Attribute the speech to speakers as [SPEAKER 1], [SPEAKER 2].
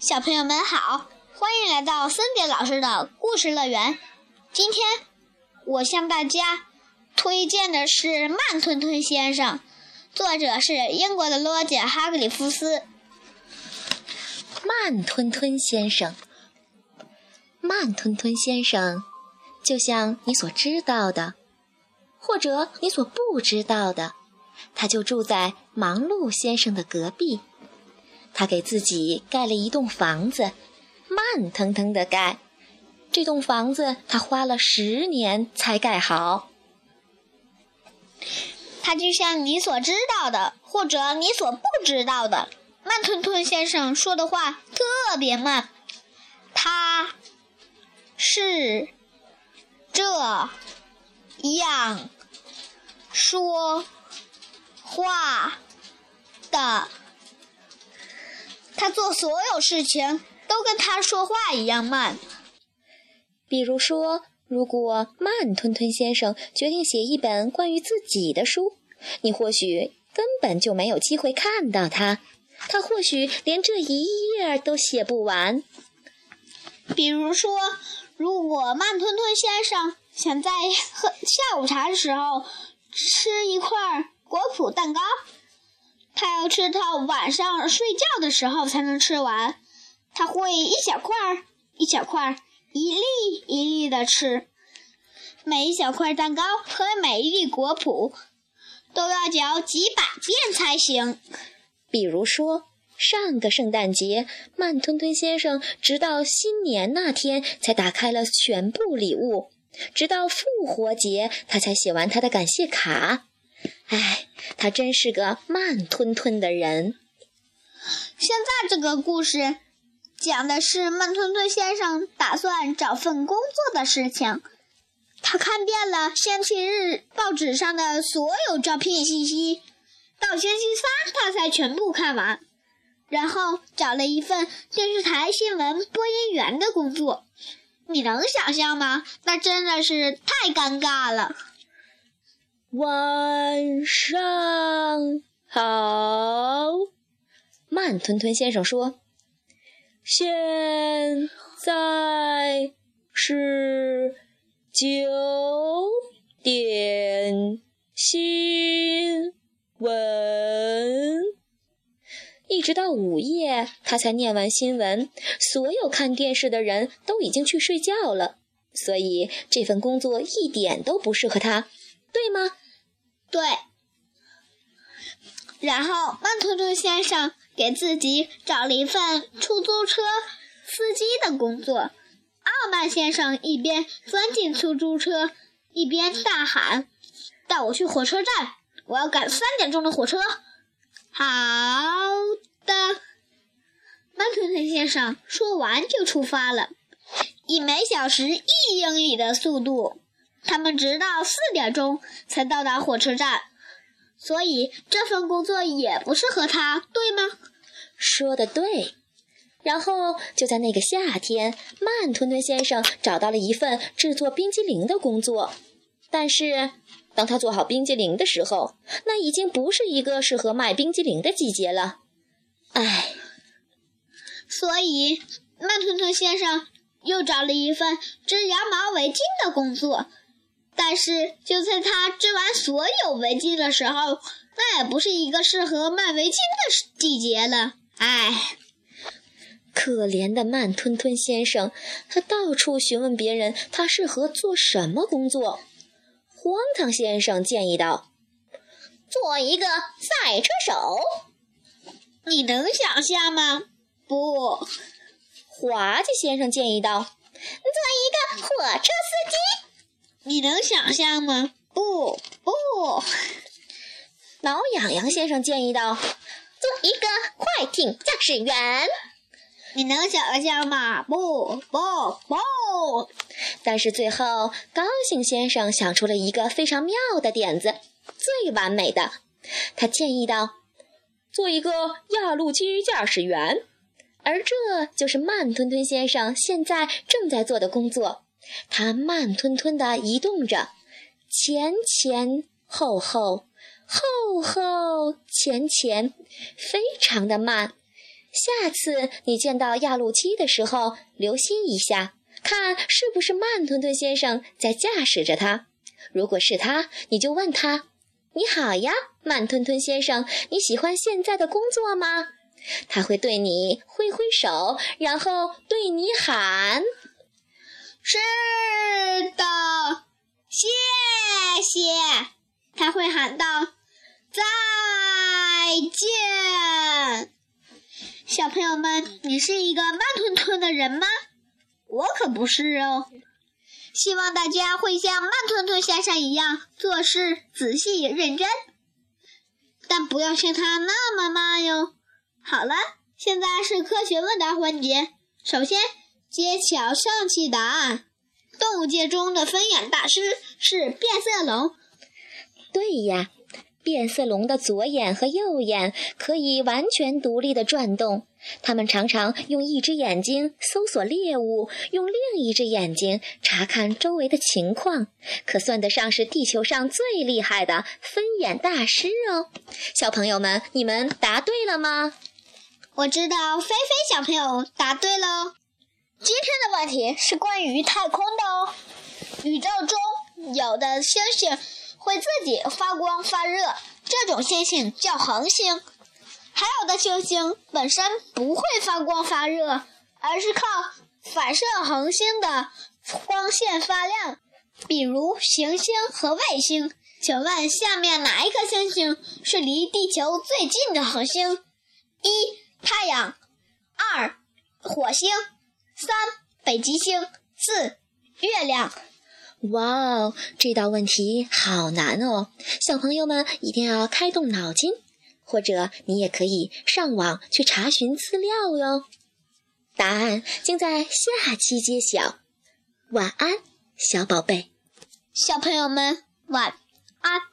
[SPEAKER 1] 小朋友们好，欢迎来到森碟老师的故事乐园。今天我向大家推荐的是《慢吞吞先生》，作者是英国的罗杰·哈格里夫斯。
[SPEAKER 2] 慢吞吞先生，慢吞吞先生，就像你所知道的，或者你所不知道的，他就住在忙碌先生的隔壁。他给自己盖了一栋房子，慢腾腾的盖。这栋房子他花了十年才盖好。
[SPEAKER 1] 他就像你所知道的，或者你所不知道的，慢吞吞先生说的话特别慢。他是这样说话的。他做所有事情都跟他说话一样慢。
[SPEAKER 2] 比如说，如果慢吞吞先生决定写一本关于自己的书，你或许根本就没有机会看到他。他或许连这一页都写不完。
[SPEAKER 1] 比如说，如果慢吞吞先生想在喝下午茶的时候吃一块果脯蛋糕。他要吃到晚上睡觉的时候才能吃完，他会一小块儿一小块儿、一粒一粒的吃，每一小块蛋糕和每一粒果脯都要嚼几百遍才行。
[SPEAKER 2] 比如说，上个圣诞节，慢吞吞先生直到新年那天才打开了全部礼物，直到复活节他才写完他的感谢卡。唉，他真是个慢吞吞的人。
[SPEAKER 1] 现在这个故事讲的是慢吞吞先生打算找份工作的事情。他看遍了星期日报纸上的所有招聘信息，到星期三他才全部看完，然后找了一份电视台新闻播音员的工作。你能想象吗？那真的是太尴尬了。
[SPEAKER 2] 晚上好，慢吞吞先生说：“现在是九点新闻。”一直到午夜，他才念完新闻。所有看电视的人都已经去睡觉了，所以这份工作一点都不适合他，对吗？
[SPEAKER 1] 对，然后慢吞吞先生给自己找了一份出租车司机的工作。傲慢先生一边钻进出租车，一边大喊：“带我去火车站，我要赶三点钟的火车。”好的，慢吞吞先生说完就出发了，以每小时一英里的速度。他们直到四点钟才到达火车站，所以这份工作也不适合他，对吗？
[SPEAKER 2] 说的对。然后就在那个夏天，慢吞吞先生找到了一份制作冰激凌的工作。但是，当他做好冰激凌的时候，那已经不是一个适合卖冰激凌的季节了。唉，
[SPEAKER 1] 所以慢吞吞先生又找了一份织羊毛围巾的工作。但是就在他织完所有围巾的时候，那也不是一个适合卖围巾的季节了。唉，
[SPEAKER 2] 可怜的慢吞吞先生，他到处询问别人他适合做什么工作。荒唐先生建议道：“
[SPEAKER 3] 做一个赛车手。”
[SPEAKER 1] 你能想象吗？不，
[SPEAKER 2] 滑稽先生建议道：“
[SPEAKER 3] 做一个火车司机。”
[SPEAKER 1] 你能想象吗？不不，
[SPEAKER 2] 挠痒痒先生建议道：“
[SPEAKER 3] 做一个快艇驾驶员。”
[SPEAKER 1] 你能想象吗？不不不。
[SPEAKER 2] 但是最后，高兴先生想出了一个非常妙的点子，最完美的。他建议道：“做一个压路机驾驶员。”而这就是慢吞吞先生现在正在做的工作。他慢吞吞地移动着，前前后后，后后前前，非常的慢。下次你见到压路机的时候，留心一下，看是不是慢吞吞先生在驾驶着它。如果是他，你就问他：“你好呀，慢吞吞先生，你喜欢现在的工作吗？”他会对你挥挥手，然后对你喊：“
[SPEAKER 1] 是的，谢谢。”他会喊道：“再见。”小朋友们，你是一个慢吞吞的人吗？我可不是哦。希望大家会像慢吞吞先生一样做事仔细认真，但不要像他那么慢哟。好了，现在是科学问答环节。首先揭晓上期答案：动物界中的分眼大师是变色龙。
[SPEAKER 2] 对呀。变色龙的左眼和右眼可以完全独立的转动，它们常常用一只眼睛搜索猎物，用另一只眼睛查看周围的情况，可算得上是地球上最厉害的分眼大师哦。小朋友们，你们答对了吗？
[SPEAKER 1] 我知道菲菲小朋友答对了。今天的问题是关于太空的哦。宇宙中有的星星。会自己发光发热，这种星星叫恒星。还有的星星本身不会发光发热，而是靠反射恒星的光线发亮，比如行星和卫星。请问下面哪一颗星星是离地球最近的恒星？一、太阳；二、火星；三、北极星；四、月亮。
[SPEAKER 2] 哇哦，这道问题好难哦！小朋友们一定要开动脑筋，或者你也可以上网去查询资料哟。答案将在下期揭晓。晚安，小宝贝。
[SPEAKER 1] 小朋友们晚安。